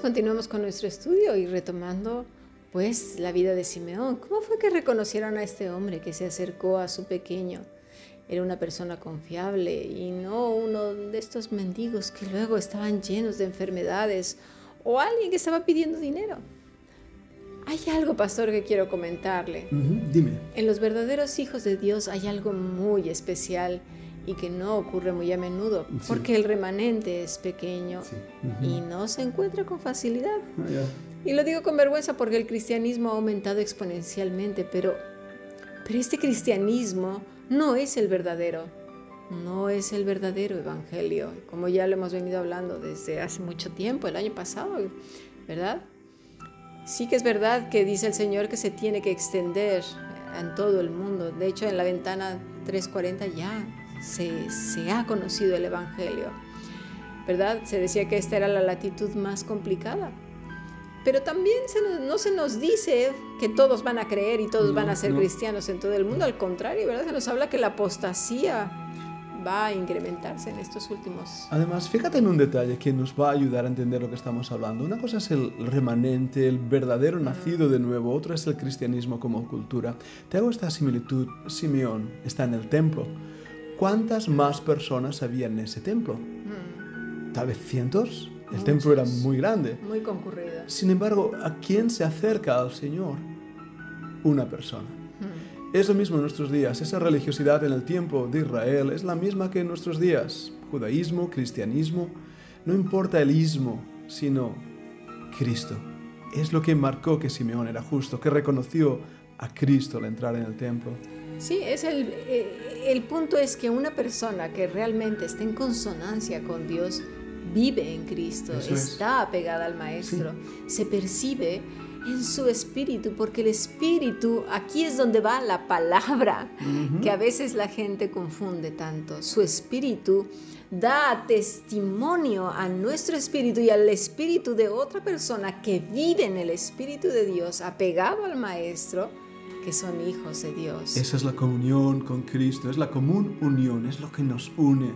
Continuamos con nuestro estudio y retomando pues la vida de Simeón. ¿Cómo fue que reconocieron a este hombre que se acercó a su pequeño? Era una persona confiable y no uno de estos mendigos que luego estaban llenos de enfermedades o alguien que estaba pidiendo dinero. Hay algo, pastor, que quiero comentarle. dime. En los verdaderos hijos de Dios hay algo muy especial y que no ocurre muy a menudo, porque el remanente es pequeño y no se encuentra con facilidad. Ah, y lo digo con vergüenza porque el cristianismo ha aumentado exponencialmente, pero, pero este cristianismo no es el verdadero, no es el verdadero evangelio, como ya lo hemos venido hablando desde hace mucho tiempo, el año pasado, ¿verdad? Sí que es verdad que dice el Señor que se tiene que extender en todo el mundo. De hecho, en la ventana 340 ya se, ha conocido el Evangelio. ¿Verdad? Se decía que esta era la latitud más complicada. Pero también no se nos dice que todos van a creer y todos van a ser cristianos en todo el mundo. Al contrario, ¿verdad? Se nos habla que la apostasía va a incrementarse en estos últimos. Además, fíjate en un detalle que nos va a ayudar a entender lo que estamos hablando. Una cosa es el remanente, el verdadero nacido de nuevo, otra es el cristianismo como cultura. Te hago esta similitud. Simeón está en el templo ¿Cuántas más personas había en ese templo? Hmm. Tal vez cientos. El templo era muy grande. Muy concurrido. Sin embargo, ¿a quién se acerca al Señor? Una persona. Hmm. Es lo mismo en nuestros días. Esa religiosidad en el tiempo de Israel es la misma que en nuestros días. Judaísmo, cristianismo. No importa el ismo, sino Cristo. Es lo que marcó que Simeón era justo, que reconoció a Cristo al entrar en el templo. Sí, es el, eh, el punto es que una persona que realmente está en consonancia con Dios vive en Cristo, está apegada al Maestro, se percibe en su espíritu, porque el espíritu, aquí es donde va la palabra, que a veces la gente confunde tanto. Su espíritu da testimonio a nuestro espíritu y al espíritu de otra persona que vive en el espíritu de Dios, apegado al Maestro que son hijos de Dios. Esa es la comunión con Cristo, es la común unión, es lo que nos une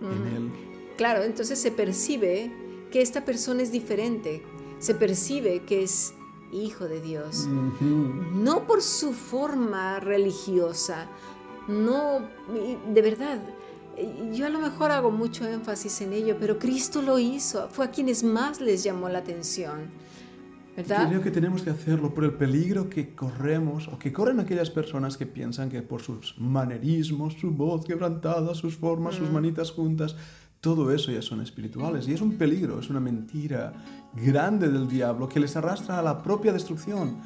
en Él. Claro, entonces se percibe que esta persona es diferente, se percibe que es hijo de Dios, no por su forma religiosa, no, de verdad, yo a lo mejor hago mucho énfasis en ello, pero Cristo lo hizo, fue a quienes más les llamó la atención. Creo que tenemos que hacerlo por el peligro que corremos o que corren aquellas personas que piensan que por sus manerismos, su voz quebrantada, sus formas, sus mm. manitas juntas, todo eso ya son espirituales. Y es un peligro, es una mentira grande del diablo que les arrastra a la propia destrucción.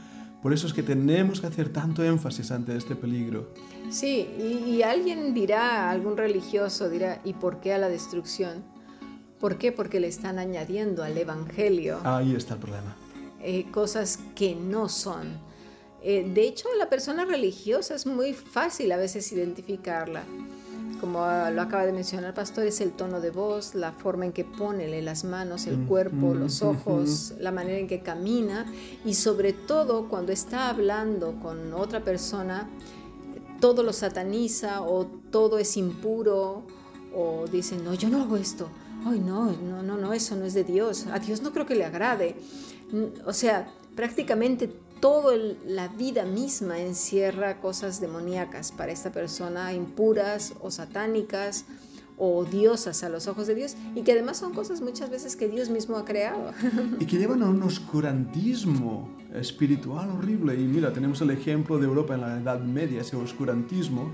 Por eso es que tenemos que hacer tanto énfasis ante este peligro. Sí, y, y alguien dirá, algún religioso dirá, ¿y por qué a la destrucción? ¿Por qué? Porque le están añadiendo al Evangelio. Ahí está el problema eh, cosas que no son. Eh, de hecho, la persona religiosa es muy fácil a veces identificarla. Como lo acaba de mencionar el pastor, es el tono de voz, la forma en que pone las manos, el cuerpo, los ojos, la manera en que camina y sobre todo cuando está hablando con otra persona, todo lo sataniza o todo es impuro o dice, no, yo no hago esto. Ay, no, no, no, no, eso no es de Dios. A Dios no creo que le agrade. O sea, prácticamente toda la vida misma encierra cosas demoníacas para esta persona, impuras o satánicas o odiosas a los ojos de Dios y que además son cosas muchas veces que Dios mismo ha creado. Y que llevan a un oscurantismo espiritual horrible. Y mira, tenemos el ejemplo de Europa en la Edad Media, ese oscurantismo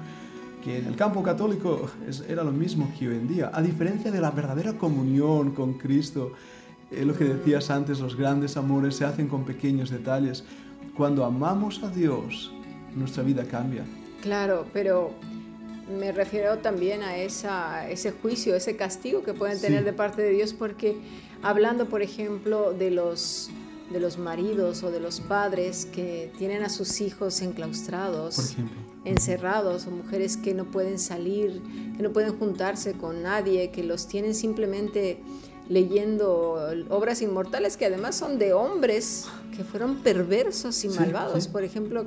que en el campo católico era lo mismo que hoy en día, a diferencia de la verdadera comunión con Cristo es lo que decías antes, los grandes amores se hacen con pequeños detalles. Cuando amamos a Dios, nuestra vida cambia. Claro, pero me refiero también a esa, ese juicio, ese castigo que pueden tener de parte de Dios, porque hablando, por ejemplo, de los, de los maridos o de los padres que tienen a sus hijos enclaustrados, encerrados, o mujeres que no pueden salir, que no pueden juntarse con nadie, que los tienen simplemente leyendo obras inmortales que además son de hombres que fueron perversos y malvados, por ejemplo,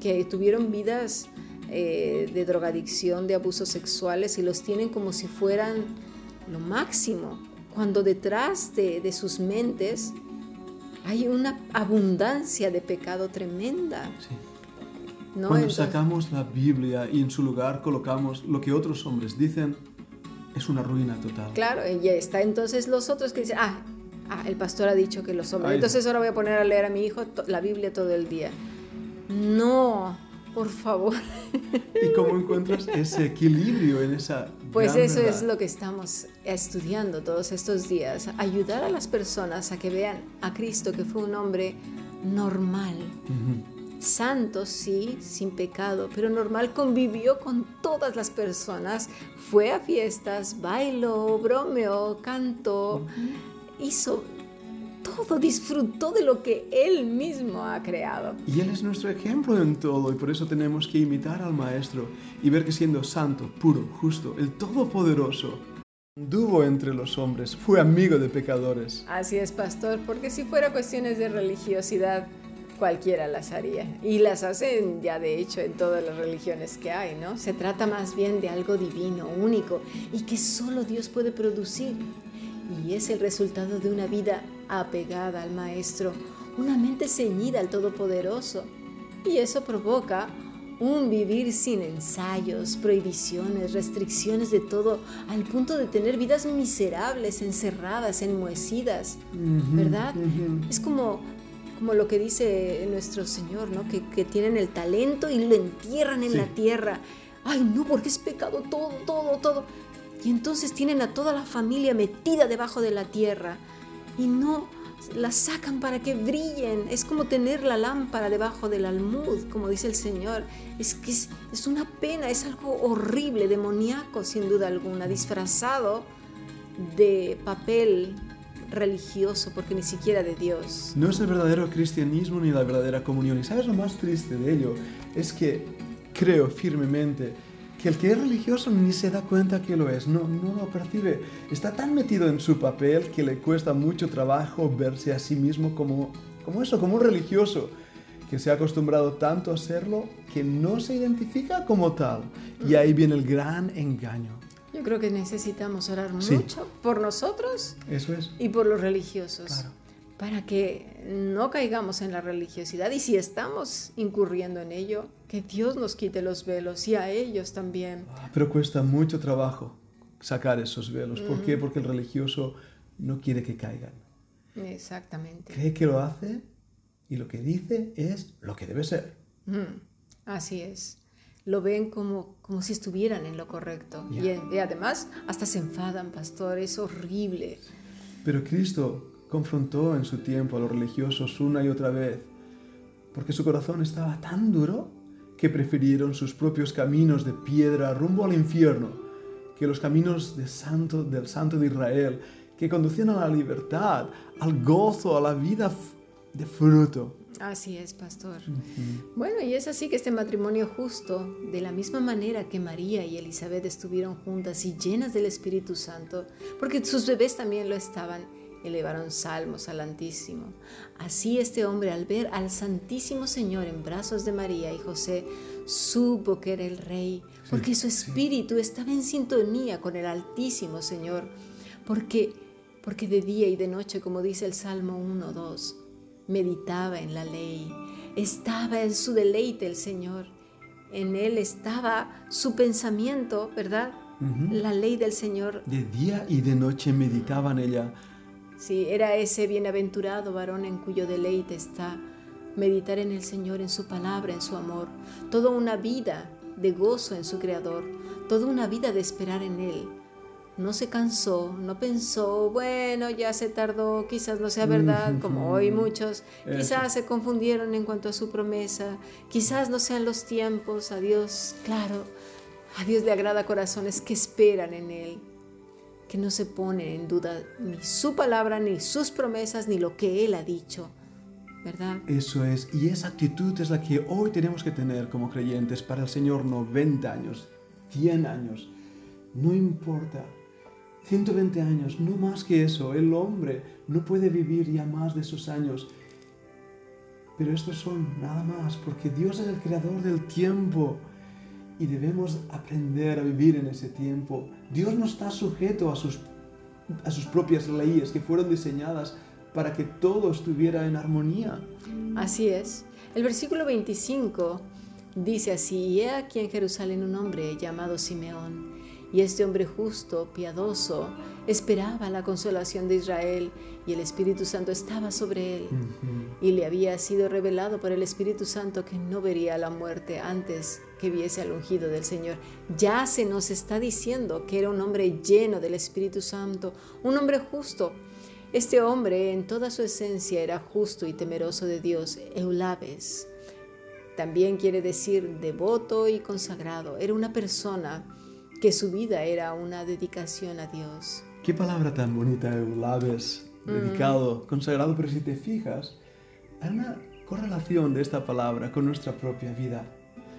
que tuvieron vidas eh, de drogadicción, de abusos sexuales y los tienen como si fueran lo máximo, cuando detrás de, sus mentes hay una abundancia de pecado tremenda. Cuando sacamos la Biblia y en su lugar colocamos lo que otros hombres dicen, es una ruina total. Claro, y ya está entonces los otros que dicen, ah, ah el pastor ha dicho que los hombres, entonces ahora voy a poner a leer a mi hijo la Biblia todo el día. No, por favor. ¿Y cómo encuentras ese equilibrio en esa... Pues eso es lo que estamos estudiando todos estos días, ayudar a las personas a que vean a Cristo que fue un hombre normal, santo, sí, sin pecado, pero normal, convivió con todas las personas, fue a fiestas, bailó, bromeó, cantó, hizo todo, disfrutó de lo que Él mismo ha creado. Y Él es nuestro ejemplo en todo y por eso tenemos que imitar al Maestro y ver que siendo santo, puro, justo, el Todopoderoso, anduvo entre los hombres, fue amigo de pecadores. Así es, pastor, porque si fuera cuestiones de religiosidad, cualquiera las haría. Y las hacen ya de hecho en todas las religiones que hay, ¿no? Se trata más bien de algo divino, único, y que solo Dios puede producir. Y es el resultado de una vida apegada al Maestro, una mente ceñida al Todopoderoso. Y eso provoca un vivir sin ensayos, prohibiciones, restricciones de todo, al punto de tener vidas miserables, encerradas, enmohecidas, ¿verdad? Es como como lo que dice nuestro Señor, ¿no? Que, tienen el talento y lo entierran en la tierra. Ay, no, porque es pecado todo, todo, todo. Y entonces tienen a toda la familia metida debajo de la tierra y no la sacan para que brillen. Es como tener la lámpara debajo del almud, como dice el Señor. Es que es, es una pena, es algo horrible, demoníaco, sin duda alguna, disfrazado de papel religioso, porque ni siquiera de Dios. No es el verdadero cristianismo ni la verdadera comunión. Y sabes lo más triste de ello es que creo firmemente que el que es religioso ni se da cuenta que lo es, no, no lo percibe. Está tan metido en su papel que le cuesta mucho trabajo verse a sí mismo como, como eso, como un religioso, que se ha acostumbrado tanto a serlo que no se identifica como tal. Y ahí viene el gran engaño. Yo creo que necesitamos orar mucho por nosotros Eso es. y por los religiosos. Para que no caigamos en la religiosidad y si estamos incurriendo en ello, que Dios nos quite los velos y a ellos también. Ah, pero cuesta mucho trabajo sacar esos velos. ¿Por qué? Porque el religioso no quiere que caigan. Exactamente. Cree que lo hace y lo que dice es lo que debe ser. Así es lo ven como, como si estuvieran en lo correcto. Y, además hasta se enfadan, pastor, es horrible. Pero Cristo confrontó en su tiempo a los religiosos una y otra vez, porque su corazón estaba tan duro que prefirieron sus propios caminos de piedra rumbo al infierno que los caminos de santo, del santo de Israel, que conducían a la libertad, al gozo, a la vida de fruto. Así es, pastor. Bueno, y es así que este matrimonio justo, de la misma manera que María y Elizabeth estuvieron juntas y llenas del Espíritu Santo, porque sus bebés también lo estaban, elevaron salmos al Altísimo. Así este hombre al ver al Santísimo Señor en brazos de María y José, supo que era el Rey, porque su espíritu estaba en sintonía con el Altísimo Señor, porque, porque de día y de noche, como dice el Salmo 1, 2, meditaba en la ley, estaba en su deleite el Señor, en él estaba su pensamiento, ¿verdad? La ley del Señor. De día y de noche meditaba en ella. Sí, era ese bienaventurado varón en cuyo deleite está meditar en el Señor, en su palabra, en su amor, toda una vida de gozo en su Creador, toda una vida de esperar en Él, no se cansó, no pensó, bueno, ya se tardó, quizás no sea verdad, como hoy muchos, quizás se confundieron en cuanto a su promesa, quizás no sean los tiempos, a Dios, claro, a Dios le agrada corazones que esperan en Él, que no se ponen en duda ni su palabra, ni sus promesas, ni lo que Él ha dicho. ¿verdad? Eso es, y esa actitud es la que hoy tenemos que tener como creyentes para el Señor 90 años, 100 años, no importa 120 años, no más que eso. El hombre no puede vivir ya más de esos años. Pero estos son nada más, porque Dios es el creador del tiempo y debemos aprender a vivir en ese tiempo. Dios no está sujeto a sus, a sus propias leyes que fueron diseñadas para que todo estuviera en armonía. Así es. El versículo 25 dice así, y he aquí en Jerusalén un hombre llamado Simeón, y este hombre justo, piadoso, esperaba la consolación de Israel, y el Espíritu Santo estaba sobre él, y le había sido revelado por el Espíritu Santo que no vería la muerte antes que viese al ungido del Señor. Ya se nos está diciendo que era un hombre lleno del Espíritu Santo, un hombre justo, este hombre en toda su esencia era justo y temeroso de Dios, Eulabes. También quiere decir devoto y consagrado. Era una persona que su vida era una dedicación a Dios. Qué palabra tan bonita, Eulabes, mm. dedicado, consagrado, pero si te fijas, hay una correlación de esta palabra con nuestra propia vida.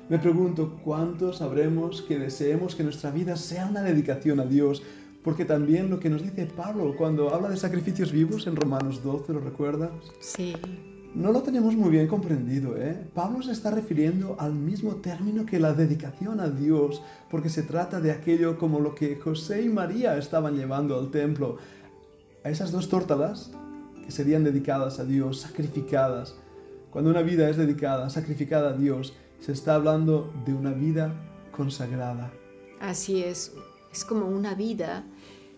Me pregunto cuántos sabremos que deseemos que nuestra vida sea una dedicación a Dios, porque también lo que nos dice Pablo cuando habla de sacrificios vivos en Romanos 12, ¿lo recuerdas? Sí. No lo tenemos muy bien comprendido, ¿eh? Pablo se está refiriendo al mismo término que la dedicación a Dios, porque se trata de aquello como lo que José y María estaban llevando al templo, a esas dos tórtalas que serían dedicadas a Dios, sacrificadas. Cuando una vida es dedicada, sacrificada a Dios, se está hablando de una vida consagrada. Así es, es como una vida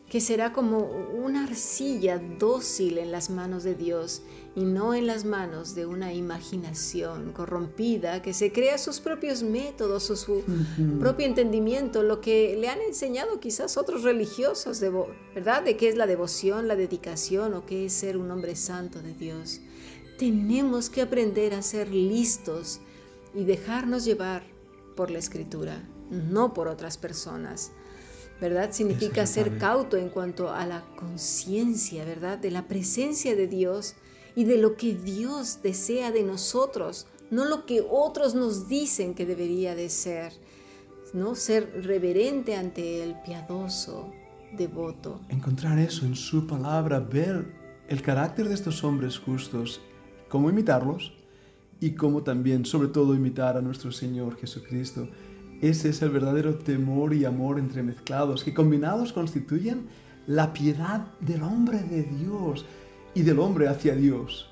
que será como una arcilla dócil en las manos de Dios y no en las manos de una imaginación corrompida que se crea sus propios métodos o su propio entendimiento, lo que le han enseñado quizás otros religiosos, ¿verdad? De qué es la devoción, la dedicación o qué es ser un hombre santo de Dios. Tenemos que aprender a ser listos y dejarnos llevar por la escritura, no por otras personas. ¿Verdad? Significa ser cauto en cuanto a la conciencia, ¿verdad? De la presencia de Dios y de lo que Dios desea de nosotros, no lo que otros nos dicen que debería de ser, ¿no? Ser reverente ante el piadoso, devoto. Encontrar eso en su palabra, ver el carácter de estos hombres justos, cómo imitarlos y cómo también, sobre todo, imitar a nuestro Señor Jesucristo. Ese es el verdadero temor y amor entremezclados, que combinados constituyen la piedad del hombre de Dios y del hombre hacia Dios.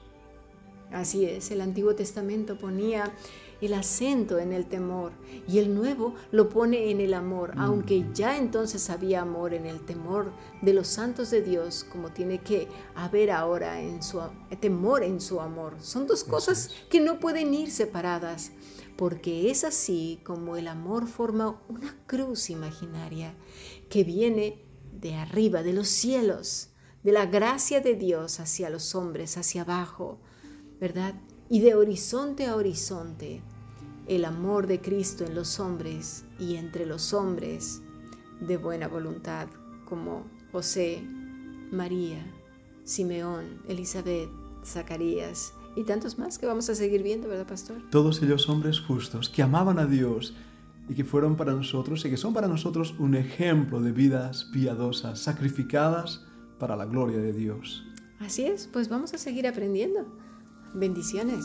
Así es, el Antiguo Testamento ponía el acento en el temor y el Nuevo lo pone en el amor, mm. aunque ya entonces había amor en el temor de los santos de Dios, como tiene que haber ahora en su temor en su amor. Son dos cosas que no pueden ir separadas porque es así como el amor forma una cruz imaginaria que viene de arriba, de los cielos, de la gracia de Dios hacia los hombres, hacia abajo, ¿verdad? Y de horizonte a horizonte, el amor de Cristo en los hombres y entre los hombres de buena voluntad, como José, María, Simeón, Elizabeth, Zacarías, y tantos más que vamos a seguir viendo, ¿verdad, pastor? Todos ellos hombres justos que amaban a Dios y que fueron para nosotros y que son para nosotros un ejemplo de vidas piadosas, sacrificadas para la gloria de Dios. Así es, pues vamos a seguir aprendiendo. Bendiciones.